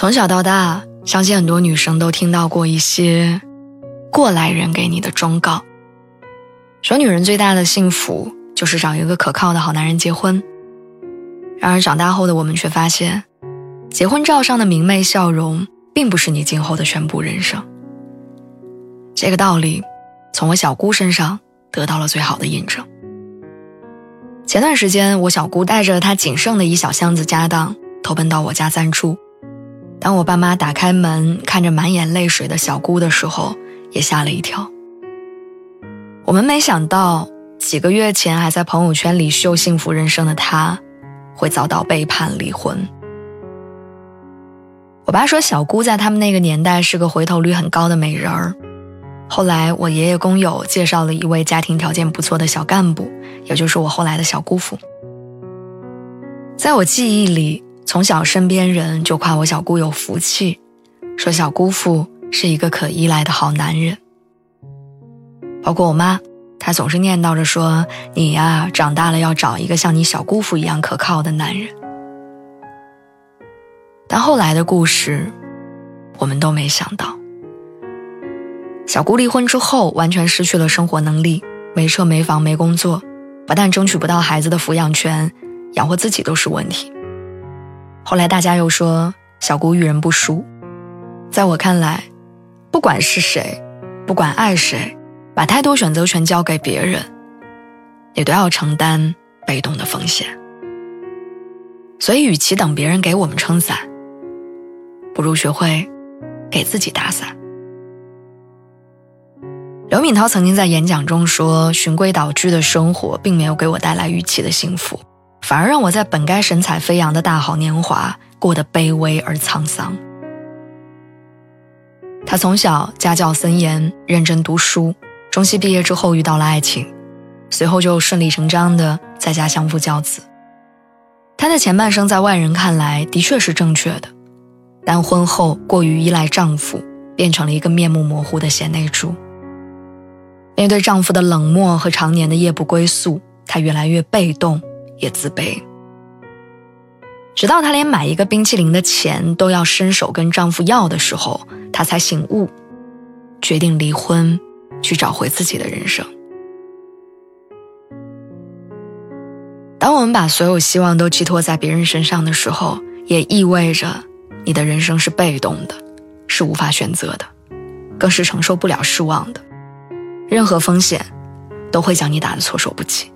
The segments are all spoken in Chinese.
从小到大，相信很多女生都听到过一些过来人给你的忠告，说女人最大的幸福就是找一个可靠的好男人结婚。然而长大后的我们却发现，结婚照上的明媚笑容，并不是你今后的全部人生。这个道理，从我小姑身上得到了最好的印证。前段时间，我小姑带着她仅剩的一小箱子家当，投奔到我家暂住。当我爸妈打开门，看着满眼泪水的小姑的时候，也吓了一跳。我们没想到，几个月前还在朋友圈里秀幸福人生的她，会遭到背叛离婚。我爸说，小姑在他们那个年代是个回头率很高的美人儿。后来，我爷爷工友介绍了一位家庭条件不错的小干部，也就是我后来的小姑父。在我记忆里。从小，身边人就夸我小姑有福气，说小姑父是一个可依赖的好男人。包括我妈，她总是念叨着说：“你呀，长大了要找一个像你小姑父一样可靠的男人。”但后来的故事，我们都没想到。小姑离婚之后，完全失去了生活能力，没车没房没工作，不但争取不到孩子的抚养权，养活自己都是问题。后来大家又说小姑遇人不淑，在我看来，不管是谁，不管爱谁，把太多选择权交给别人，也都要承担被动的风险。所以，与其等别人给我们撑伞，不如学会给自己打伞。刘敏涛曾经在演讲中说：“循规蹈矩的生活并没有给我带来预期的幸福。”反而让我在本该神采飞扬的大好年华过得卑微而沧桑。他从小家教森严，认真读书，中戏毕业之后遇到了爱情，随后就顺理成章的在家相夫教子。他的前半生在外人看来的确是正确的，但婚后过于依赖丈夫，变成了一个面目模糊的贤内助。面对丈夫的冷漠和常年的夜不归宿，她越来越被动。也自卑，直到她连买一个冰淇淋的钱都要伸手跟丈夫要的时候，她才醒悟，决定离婚，去找回自己的人生。当我们把所有希望都寄托在别人身上的时候，也意味着你的人生是被动的，是无法选择的，更是承受不了失望的。任何风险，都会将你打得措手不及。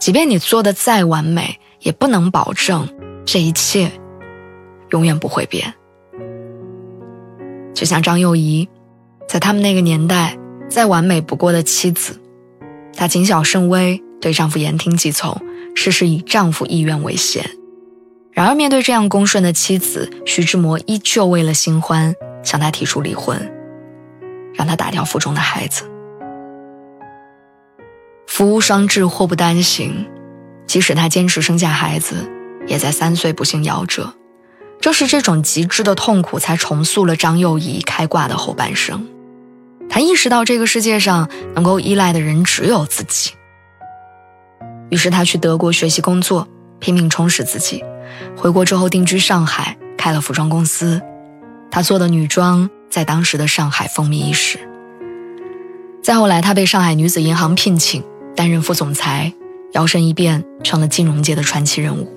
即便你做的再完美，也不能保证这一切永远不会变。就像张幼仪，在他们那个年代再完美不过的妻子，她谨小慎微，对丈夫言听计从，事事以丈夫意愿为先。然而，面对这样恭顺的妻子，徐志摩依旧为了新欢向她提出离婚，让她打掉腹中的孩子。福无双至，祸不单行。即使她坚持生下孩子，也在三岁不幸夭折。正是这种极致的痛苦，才重塑了张幼仪开挂的后半生。她意识到这个世界上能够依赖的人只有自己。于是她去德国学习工作，拼命充实自己。回国之后定居上海，开了服装公司。她做的女装在当时的上海风靡一时。再后来，她被上海女子银行聘请。担任副总裁，摇身一变成了金融界的传奇人物。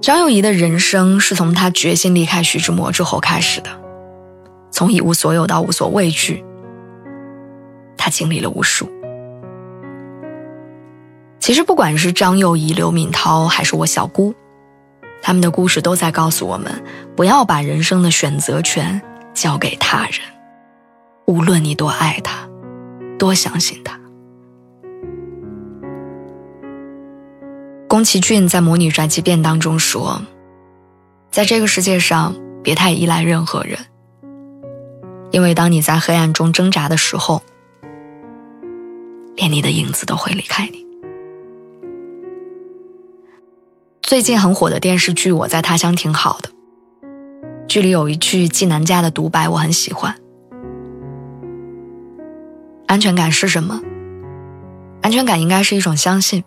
张幼仪的人生是从她决心离开徐志摩之后开始的，从一无所有到无所畏惧，她经历了无数。其实，不管是张幼仪、刘敏涛，还是我小姑，他们的故事都在告诉我们：不要把人生的选择权交给他人，无论你多爱他。多相信他。宫崎骏在《魔女宅急便》当中说：“在这个世界上，别太依赖任何人，因为当你在黑暗中挣扎的时候，连你的影子都会离开你。”最近很火的电视剧《我在他乡挺好的》，剧里有一句纪南家的独白，我很喜欢。安全感是什么？安全感应该是一种相信，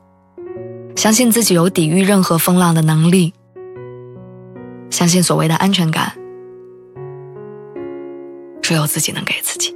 相信自己有抵御任何风浪的能力，相信所谓的安全感，只有自己能给自己。